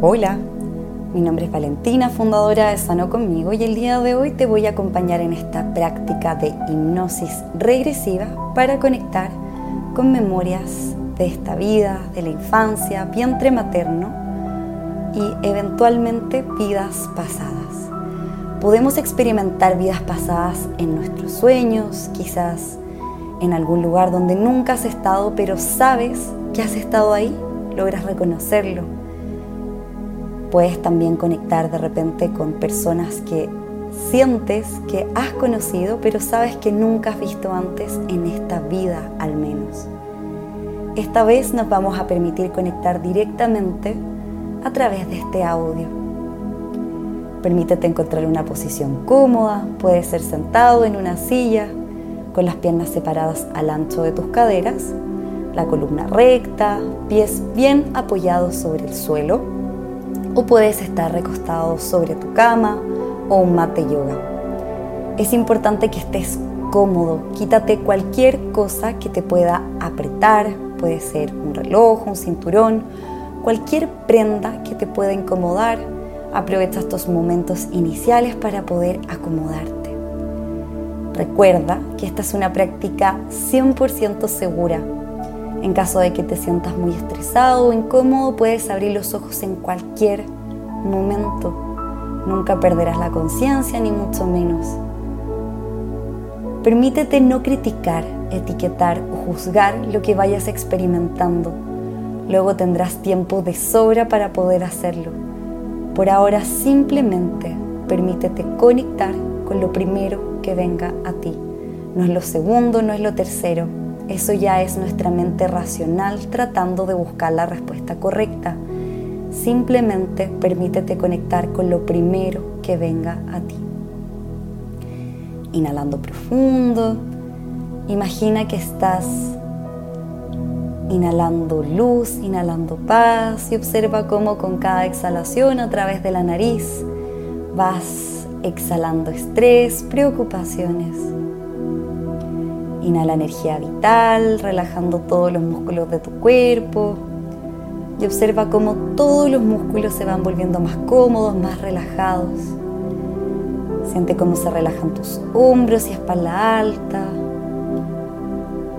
Hola, mi nombre es Valentina, fundadora de Sano Conmigo y el día de hoy te voy a acompañar en esta práctica de hipnosis regresiva para conectar con memorias de esta vida, de la infancia, vientre materno y eventualmente vidas pasadas. Podemos experimentar vidas pasadas en nuestros sueños, quizás en algún lugar donde nunca has estado, pero sabes que has estado ahí, logras reconocerlo Puedes también conectar de repente con personas que sientes que has conocido, pero sabes que nunca has visto antes en esta vida al menos. Esta vez nos vamos a permitir conectar directamente a través de este audio. Permítete encontrar una posición cómoda, puede ser sentado en una silla, con las piernas separadas al ancho de tus caderas, la columna recta, pies bien apoyados sobre el suelo o puedes estar recostado sobre tu cama o un mate yoga. Es importante que estés cómodo, quítate cualquier cosa que te pueda apretar, puede ser un reloj, un cinturón, cualquier prenda que te pueda incomodar. Aprovecha estos momentos iniciales para poder acomodarte. Recuerda que esta es una práctica 100% segura en caso de que te sientas muy estresado o incómodo, puedes abrir los ojos en cualquier momento. Nunca perderás la conciencia, ni mucho menos. Permítete no criticar, etiquetar o juzgar lo que vayas experimentando. Luego tendrás tiempo de sobra para poder hacerlo. Por ahora simplemente permítete conectar con lo primero que venga a ti. No es lo segundo, no es lo tercero, eso ya es nuestra mente racional tratando de buscar la respuesta correcta. Simplemente permítete conectar con lo primero que venga a ti. Inhalando profundo, imagina que estás inhalando luz, inhalando paz y observa cómo con cada exhalación a través de la nariz vas exhalando estrés, preocupaciones. Inhala energía vital, relajando todos los músculos de tu cuerpo. Y observa cómo todos los músculos se van volviendo más cómodos, más relajados. Siente cómo se relajan tus hombros y espalda alta.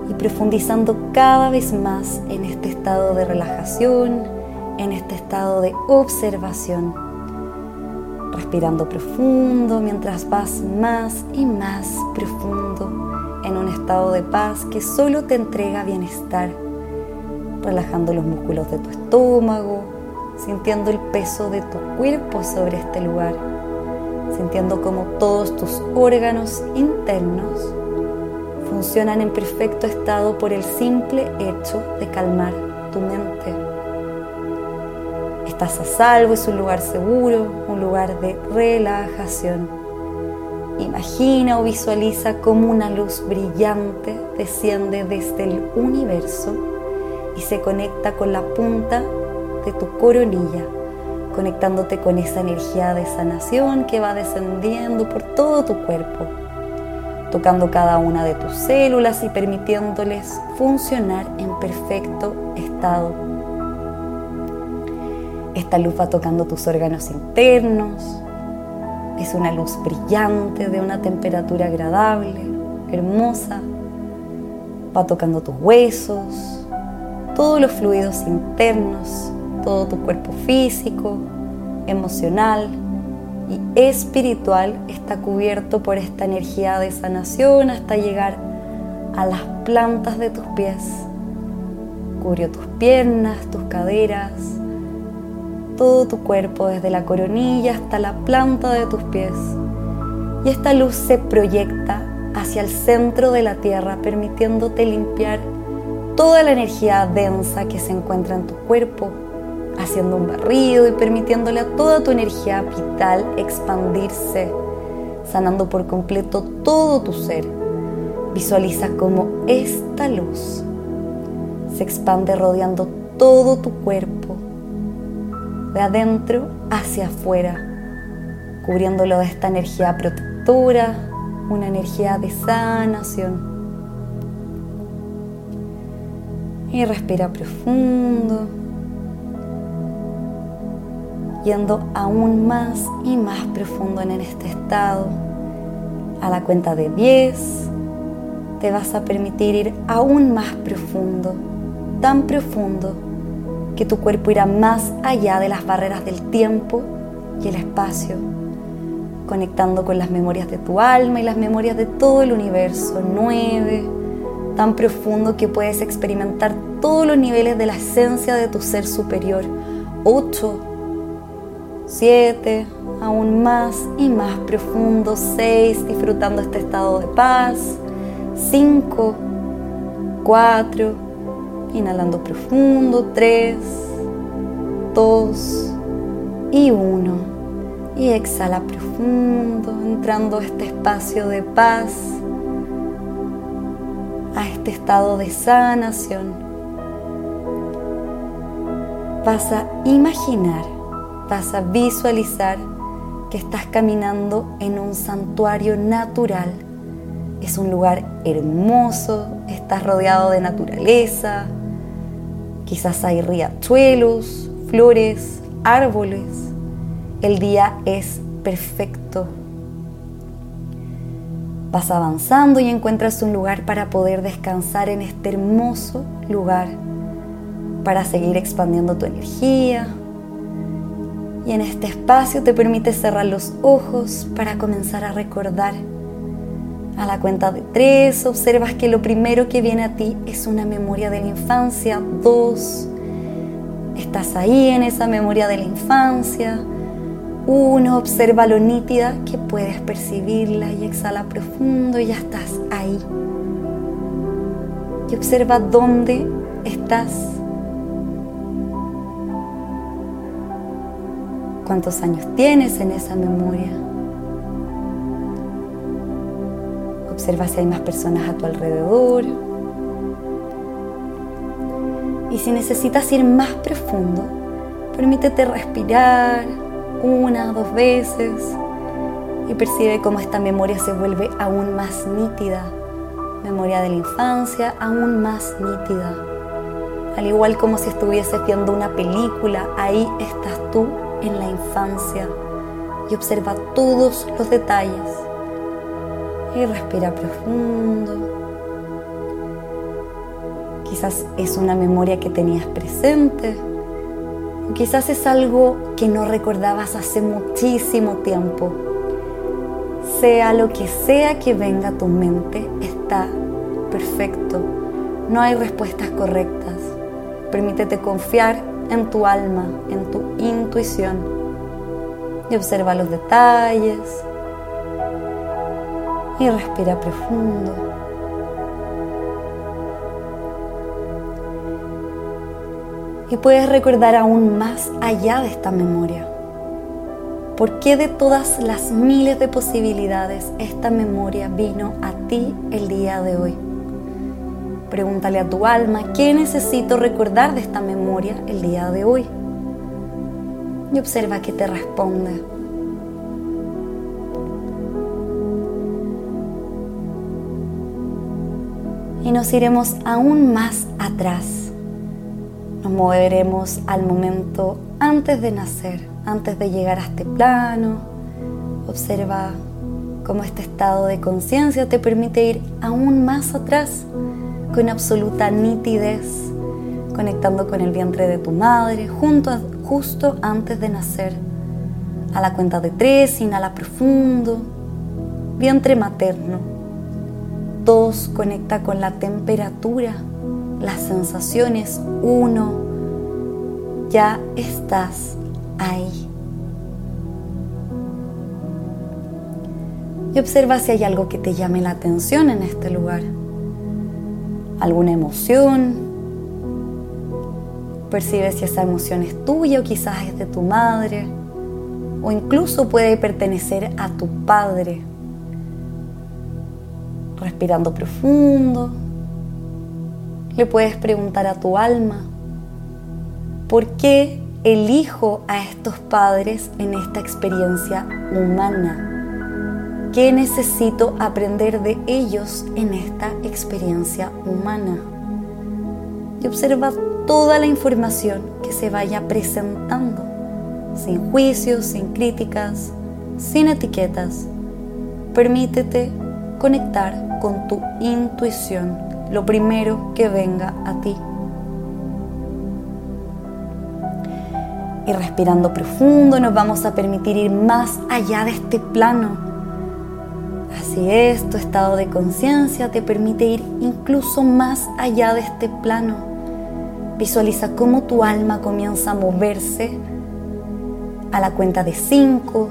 Y profundizando cada vez más en este estado de relajación, en este estado de observación. Respirando profundo mientras vas más y más profundo en un estado de paz que solo te entrega bienestar, relajando los músculos de tu estómago, sintiendo el peso de tu cuerpo sobre este lugar, sintiendo como todos tus órganos internos funcionan en perfecto estado por el simple hecho de calmar tu mente. Estás a salvo, es un lugar seguro, un lugar de relajación. Imagina o visualiza cómo una luz brillante desciende desde el universo y se conecta con la punta de tu coronilla, conectándote con esa energía de sanación que va descendiendo por todo tu cuerpo, tocando cada una de tus células y permitiéndoles funcionar en perfecto estado. Esta luz va tocando tus órganos internos, es una luz brillante de una temperatura agradable, hermosa. Va tocando tus huesos, todos los fluidos internos, todo tu cuerpo físico, emocional y espiritual está cubierto por esta energía de sanación hasta llegar a las plantas de tus pies. Cubrió tus piernas, tus caderas, todo tu cuerpo, desde la coronilla hasta la planta de tus pies. Y esta luz se proyecta hacia el centro de la tierra, permitiéndote limpiar toda la energía densa que se encuentra en tu cuerpo, haciendo un barrido y permitiéndole a toda tu energía vital expandirse, sanando por completo todo tu ser. Visualiza cómo esta luz se expande rodeando todo tu cuerpo de adentro hacia afuera, cubriéndolo de esta energía protectora, una energía de sanación. Y respira profundo. yendo aún más y más profundo en este estado. A la cuenta de 10 te vas a permitir ir aún más profundo, tan profundo que tu cuerpo irá más allá de las barreras del tiempo y el espacio, conectando con las memorias de tu alma y las memorias de todo el universo. 9, tan profundo que puedes experimentar todos los niveles de la esencia de tu ser superior. 8, 7, aún más y más profundo, 6, disfrutando este estado de paz, 5, 4, inhalando profundo, 3, 2 y 1. Y exhala profundo, entrando a este espacio de paz, a este estado de sanación. Vas a imaginar vas a visualizar que estás caminando en un santuario natural. Es un lugar hermoso, estás rodeado de naturaleza, quizás hay riachuelos, flores, árboles. El día es perfecto. Vas avanzando y encuentras un lugar para poder descansar en este hermoso lugar, para seguir expandiendo tu energía, y en este espacio te permite cerrar los ojos para comenzar a recordar. A la cuenta de tres observas que lo primero que viene a ti es una memoria de la infancia. Dos, estás ahí en esa memoria de la infancia. Uno, observa lo nítida que puedes percibirla y exhala profundo y ya estás ahí. Y observa dónde estás cuántos años tienes en esa memoria. Observa si hay más personas a tu alrededor. Y si necesitas ir más profundo, permítete respirar una, dos veces y percibe cómo esta memoria se vuelve aún más nítida. Memoria de la infancia aún más nítida. Al igual como si estuvieses viendo una película, ahí estás tú en la infancia y observa todos los detalles. Y respira profundo. Quizás es una memoria que tenías presente. Quizás es algo que no recordabas hace muchísimo tiempo. Sea lo que sea que venga a tu mente, está perfecto. No hay respuestas correctas. Permítete confiar en tu alma, en tu intuición y observa los detalles y respira profundo. Y puedes recordar aún más allá de esta memoria. ¿Por qué de todas las miles de posibilidades esta memoria vino a ti el día de hoy? Pregúntale a tu alma qué necesito recordar de esta memoria el día de hoy. Y observa qué te responde. Y nos iremos aún más atrás. Moveremos al momento antes de nacer, antes de llegar a este plano. Observa cómo este estado de conciencia te permite ir aún más atrás con absoluta nitidez, conectando con el vientre de tu madre justo antes de nacer. A la cuenta de tres, inhala profundo, vientre materno. Dos, conecta con la temperatura, las sensaciones. Uno, ya estás ahí. Y observa si hay algo que te llame la atención en este lugar alguna emoción. Percibe si esa emoción es tuya o quizás es de tu madre. O incluso puede pertenecer a tu padre. Respirando profundo. Le puedes preguntar a tu alma, ¿por qué elijo a estos padres en esta experiencia humana? ¿Qué necesito aprender de ellos en esta experiencia humana? Y observa toda la información que se vaya presentando. sin juicios, sin críticas, sin etiquetas. Permítete conectar con tu intuición, lo primero que venga a ti. Y respirando profundo nos vamos a permitir ir más allá de este plano. Así es, tu estado de conciencia te permite ir incluso más allá de este plano. Visualiza cómo tu alma comienza a moverse a la cuenta de cinco.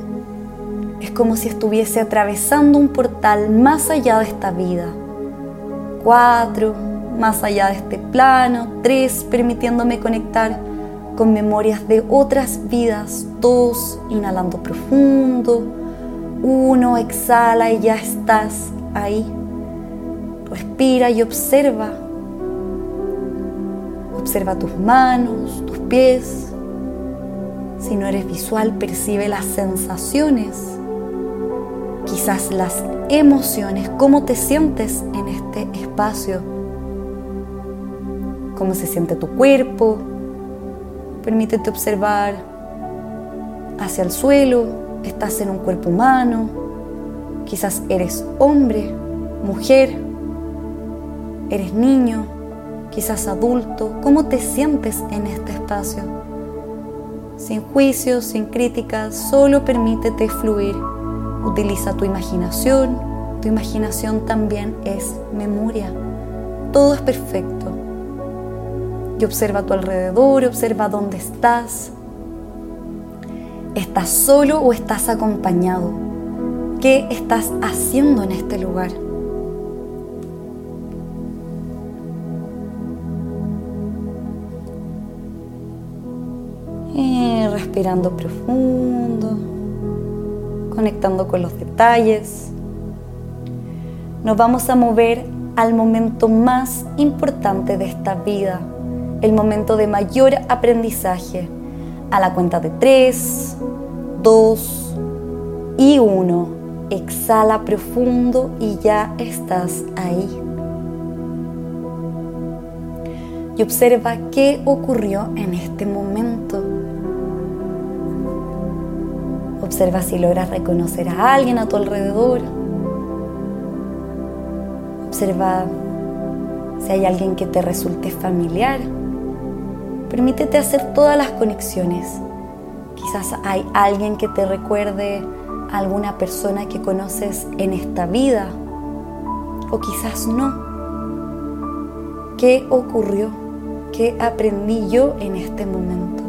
Es como si estuviese atravesando un portal más allá de esta vida. Cuatro, más allá de este plano. Tres, permitiéndome conectar con memorias de otras vidas. Dos, inhalando profundo. Uno, exhala y ya estás ahí. Respira y observa. Observa tus manos, tus pies, si no eres visual, percibe las sensaciones, las emociones, cómo te sientes en este espacio, cómo se siente tu cuerpo. Permítete observar hacia el suelo, estás en un cuerpo humano, quizás eres hombre, mujer, eres niño, quizás adulto, ¿cómo te sientes en este espacio? sin juicios, sin críticas, solo permítete fluir. Utiliza tu imaginación, tu imaginación también es memoria. Todo es perfecto. Y observa a tu alrededor, observa dónde estás. ¿Estás solo o estás acompañado? ¿Qué estás haciendo en este lugar? respirando profundo, conectando con los detalles. Nos vamos a mover al momento más importante de esta vida, el momento de mayor aprendizaje, a la cuenta de 3, 2 y 1. Exhala profundo y ya estás ahí. Y observa qué ocurrió en este momento. Observa si logras reconocer a alguien a tu alrededor. Observa si hay alguien que te resulte familiar. Permítete hacer todas las conexiones. Quizás hay alguien que te recuerde a alguna persona que conoces en esta vida. O quizás no. ¿Qué ocurrió? ¿Qué aprendí yo en este momento?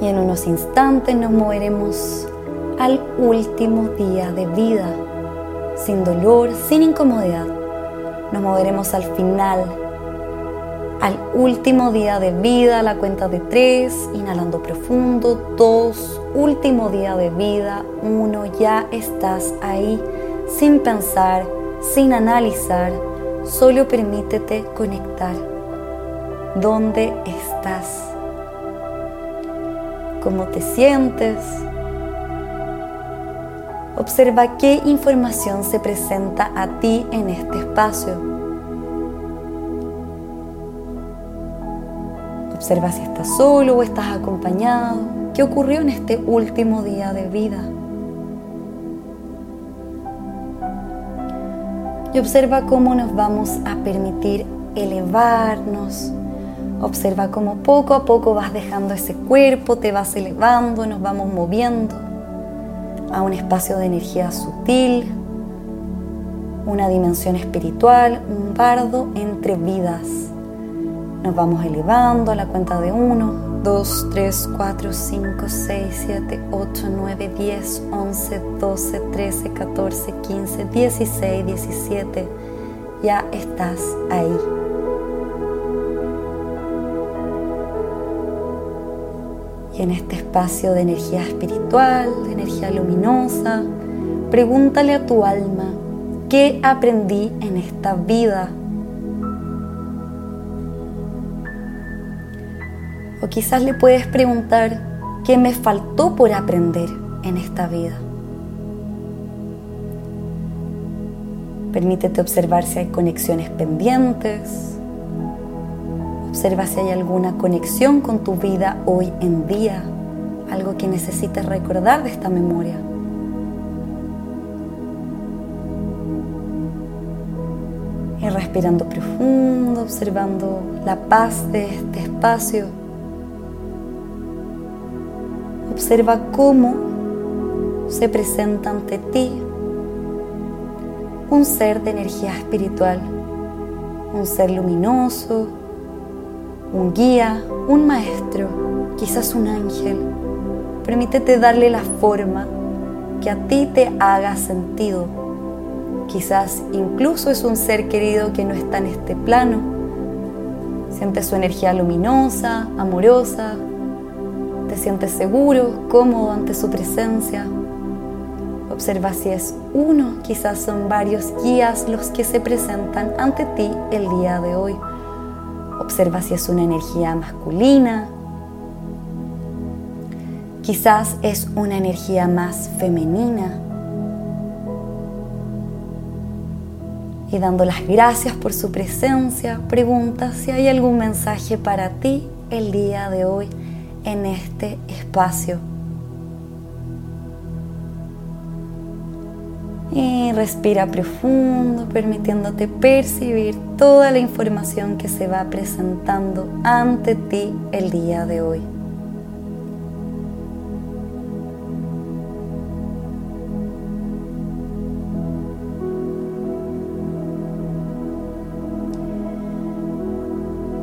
Y en unos instantes nos moveremos al último día de vida, sin dolor, sin incomodidad. Nos moveremos al final, al último día de vida, la cuenta de tres, inhalando profundo, dos, último día de vida, uno, ya estás ahí, sin pensar, sin analizar, solo permítete conectar. ¿Dónde estás? Cómo te sientes. Observa qué información se presenta a ti en este espacio. Observa si estás solo o estás acompañado. ¿Qué ocurrió en este último día de vida? Y observa cómo nos vamos a permitir elevarnos, Observa cómo poco a poco vas dejando ese cuerpo, te vas elevando, nos vamos moviendo a un espacio de energía sutil, una dimensión espiritual, un bardo entre vidas. Nos vamos elevando a la cuenta de 1, 2, 3, 4, 5, 6, 7, 8, 9, 10, 11, 12, 13, 14, 15, 16, 17. Ya estás ahí. En este espacio de energía espiritual, de energía luminosa, pregúntale a tu alma, ¿qué aprendí en esta vida? O quizás le puedes preguntar, ¿qué me faltó por aprender en esta vida? Permítete observar si hay conexiones pendientes. Observa si hay alguna conexión con tu vida hoy en día, algo que necesites recordar de esta memoria. Y respirando profundo, observando la paz de este espacio. Observa cómo se presenta ante ti un ser de energía espiritual, un ser luminoso, un guía, un maestro, quizás un ángel. Permítete darle la forma que a ti te haga sentido. Quizás incluso es un ser querido que no está en este plano. Sientes su energía luminosa, amorosa, te sientes seguro, cómodo ante su presencia. Observa si es uno, quizás son varios guías los que se presentan ante ti el día de hoy. Observa si es una energía masculina. Quizás es una energía más femenina. Y dando las gracias por su presencia, pregunta si hay algún mensaje para ti el día de hoy en este espacio. Y respira profundo, permitiéndote percibir toda la información que se va presentando ante ti el día de hoy.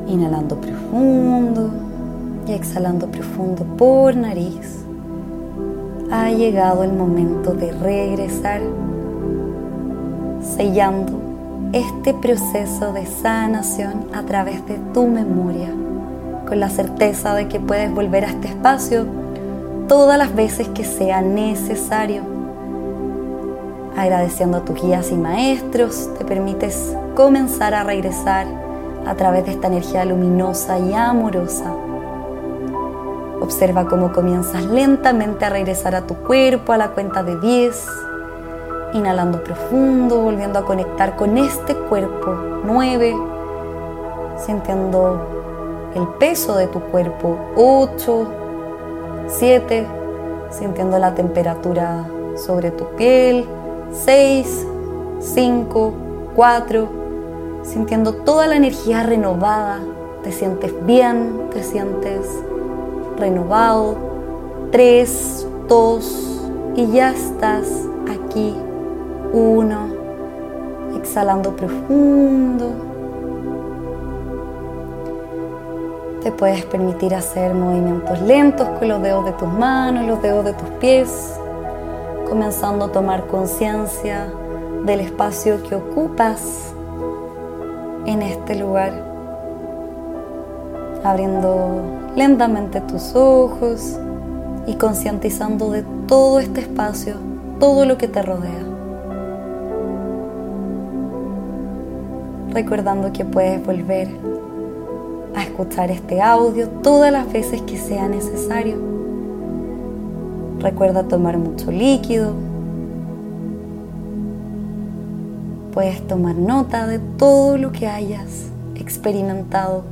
Inhalando profundo y exhalando profundo por nariz, ha llegado el momento de regresar sellando este proceso de sanación a través de tu memoria, con la certeza de que puedes volver a este espacio todas las veces que sea necesario. Agradeciendo a tus guías y maestros, te permites comenzar a regresar a través de esta energía luminosa y amorosa. Observa cómo comienzas lentamente a regresar a tu cuerpo a la cuenta de 10 Inhalando profundo, volviendo a conectar con este cuerpo. 9. Sintiendo el peso de tu cuerpo. 8. 7. Sintiendo la temperatura sobre tu piel. 6. 5. 4. Sintiendo toda la energía renovada. Te sientes bien, te sientes renovado. 3. 2. Y ya estás aquí uno, exhalando profundo. Te puedes permitir hacer movimientos lentos con los dedos de tus manos, los dedos de tus pies, comenzando a tomar conciencia del espacio que ocupas en este lugar, abriendo lentamente tus ojos y concientizando de todo este espacio, todo lo que te rodea. Recordando que puedes volver a escuchar este audio todas las veces que sea necesario. Recuerda tomar mucho líquido. Puedes tomar nota de todo lo que hayas experimentado